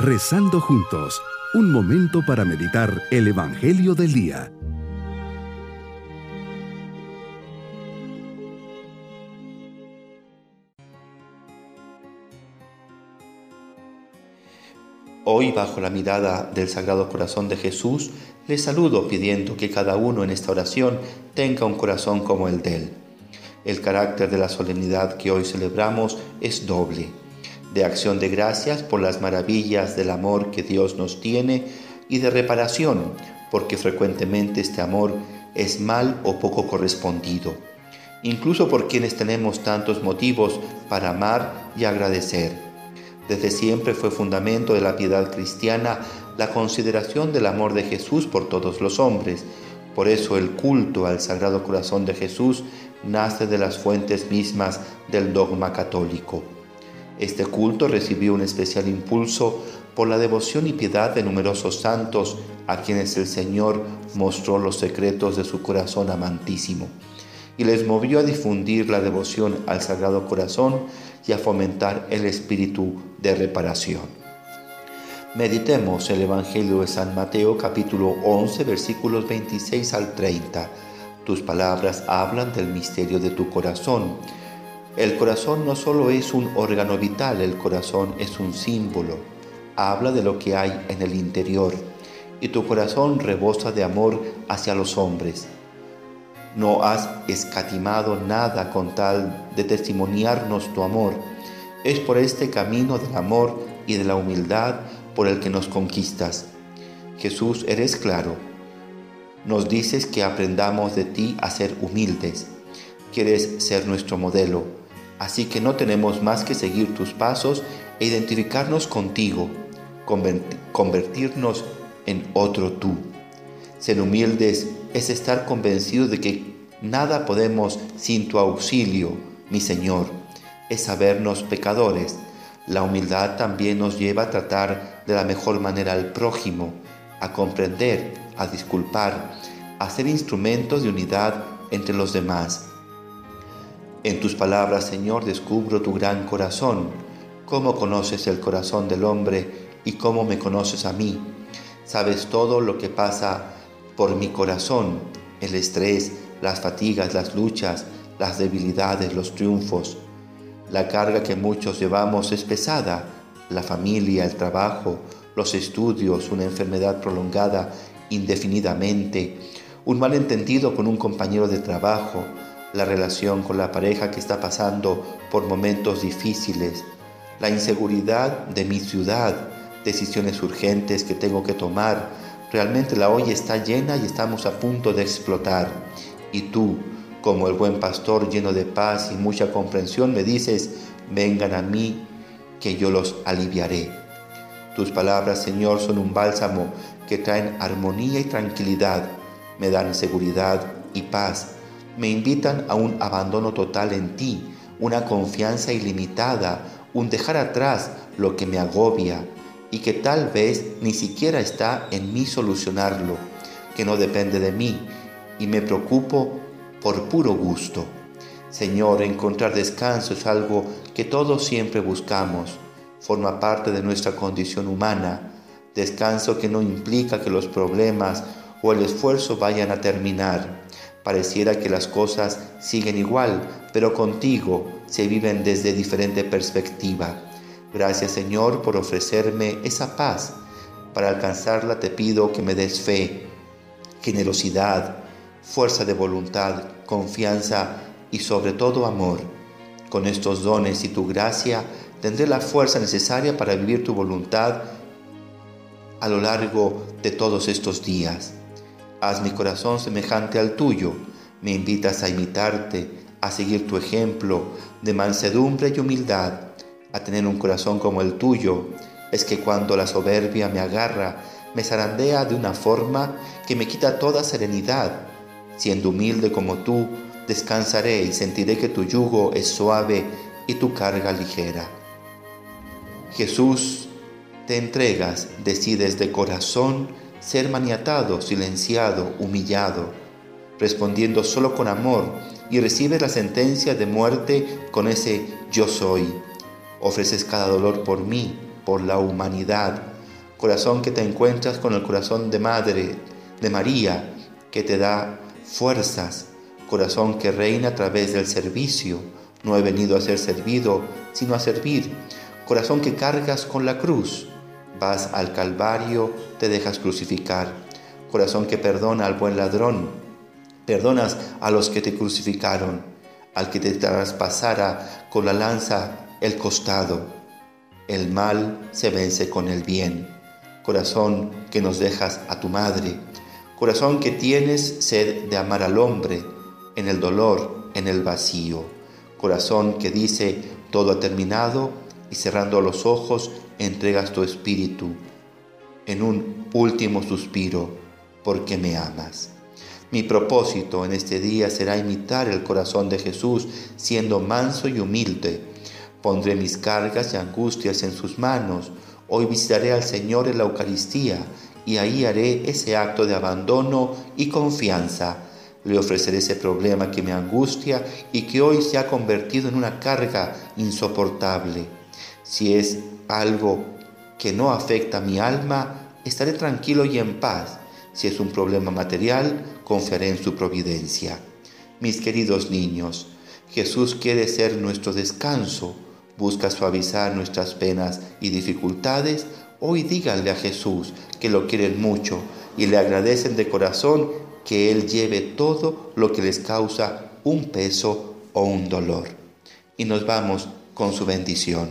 Rezando juntos, un momento para meditar el Evangelio del Día. Hoy, bajo la mirada del Sagrado Corazón de Jesús, les saludo pidiendo que cada uno en esta oración tenga un corazón como el de Él. El carácter de la solemnidad que hoy celebramos es doble de acción de gracias por las maravillas del amor que Dios nos tiene y de reparación, porque frecuentemente este amor es mal o poco correspondido, incluso por quienes tenemos tantos motivos para amar y agradecer. Desde siempre fue fundamento de la piedad cristiana la consideración del amor de Jesús por todos los hombres. Por eso el culto al Sagrado Corazón de Jesús nace de las fuentes mismas del dogma católico. Este culto recibió un especial impulso por la devoción y piedad de numerosos santos a quienes el Señor mostró los secretos de su corazón amantísimo y les movió a difundir la devoción al Sagrado Corazón y a fomentar el espíritu de reparación. Meditemos el Evangelio de San Mateo capítulo 11 versículos 26 al 30. Tus palabras hablan del misterio de tu corazón el corazón no solo es un órgano vital, el corazón es un símbolo. Habla de lo que hay en el interior. Y tu corazón rebosa de amor hacia los hombres. No has escatimado nada con tal de testimoniarnos tu amor. Es por este camino del amor y de la humildad por el que nos conquistas. Jesús, eres claro. Nos dices que aprendamos de ti a ser humildes. Quieres ser nuestro modelo Así que no tenemos más que seguir tus pasos e identificarnos contigo, convertirnos en otro tú. Ser humildes es estar convencidos de que nada podemos sin tu auxilio, mi Señor. Es sabernos pecadores. La humildad también nos lleva a tratar de la mejor manera al prójimo, a comprender, a disculpar, a ser instrumentos de unidad entre los demás. En tus palabras, Señor, descubro tu gran corazón, cómo conoces el corazón del hombre y cómo me conoces a mí. Sabes todo lo que pasa por mi corazón, el estrés, las fatigas, las luchas, las debilidades, los triunfos. La carga que muchos llevamos es pesada, la familia, el trabajo, los estudios, una enfermedad prolongada indefinidamente, un malentendido con un compañero de trabajo, la relación con la pareja que está pasando por momentos difíciles, la inseguridad de mi ciudad, decisiones urgentes que tengo que tomar. Realmente la olla está llena y estamos a punto de explotar. Y tú, como el buen pastor lleno de paz y mucha comprensión, me dices, vengan a mí, que yo los aliviaré. Tus palabras, Señor, son un bálsamo que traen armonía y tranquilidad, me dan seguridad y paz me invitan a un abandono total en ti, una confianza ilimitada, un dejar atrás lo que me agobia y que tal vez ni siquiera está en mí solucionarlo, que no depende de mí y me preocupo por puro gusto. Señor, encontrar descanso es algo que todos siempre buscamos, forma parte de nuestra condición humana, descanso que no implica que los problemas o el esfuerzo vayan a terminar Pareciera que las cosas siguen igual, pero contigo se viven desde diferente perspectiva. Gracias Señor por ofrecerme esa paz. Para alcanzarla te pido que me des fe, generosidad, fuerza de voluntad, confianza y sobre todo amor. Con estos dones y tu gracia tendré la fuerza necesaria para vivir tu voluntad a lo largo de todos estos días. Haz mi corazón semejante al tuyo. Me invitas a imitarte, a seguir tu ejemplo de mansedumbre y humildad, a tener un corazón como el tuyo. Es que cuando la soberbia me agarra, me zarandea de una forma que me quita toda serenidad. Siendo humilde como tú, descansaré y sentiré que tu yugo es suave y tu carga ligera. Jesús, te entregas, decides de corazón, ser maniatado, silenciado, humillado, respondiendo solo con amor y recibes la sentencia de muerte con ese yo soy. Ofreces cada dolor por mí, por la humanidad. Corazón que te encuentras con el corazón de Madre, de María, que te da fuerzas. Corazón que reina a través del servicio. No he venido a ser servido, sino a servir. Corazón que cargas con la cruz. Vas al Calvario, te dejas crucificar. Corazón que perdona al buen ladrón. Perdonas a los que te crucificaron, al que te traspasara con la lanza el costado. El mal se vence con el bien. Corazón que nos dejas a tu madre. Corazón que tienes sed de amar al hombre en el dolor, en el vacío. Corazón que dice todo ha terminado y cerrando los ojos entregas tu espíritu en un último suspiro porque me amas. Mi propósito en este día será imitar el corazón de Jesús siendo manso y humilde Pondré mis cargas y angustias en sus manos. Hoy visitaré al Señor en la Eucaristía y ahí haré ese acto de abandono y confianza. Le ofreceré ese problema que me angustia y que hoy se ha convertido en una carga insoportable. Si es algo que no afecta a mi alma, estaré tranquilo y en paz. Si es un problema material, confiaré en su providencia. Mis queridos niños, Jesús quiere ser nuestro descanso busca suavizar nuestras penas y dificultades, hoy díganle a Jesús que lo quieren mucho y le agradecen de corazón que Él lleve todo lo que les causa un peso o un dolor. Y nos vamos con su bendición.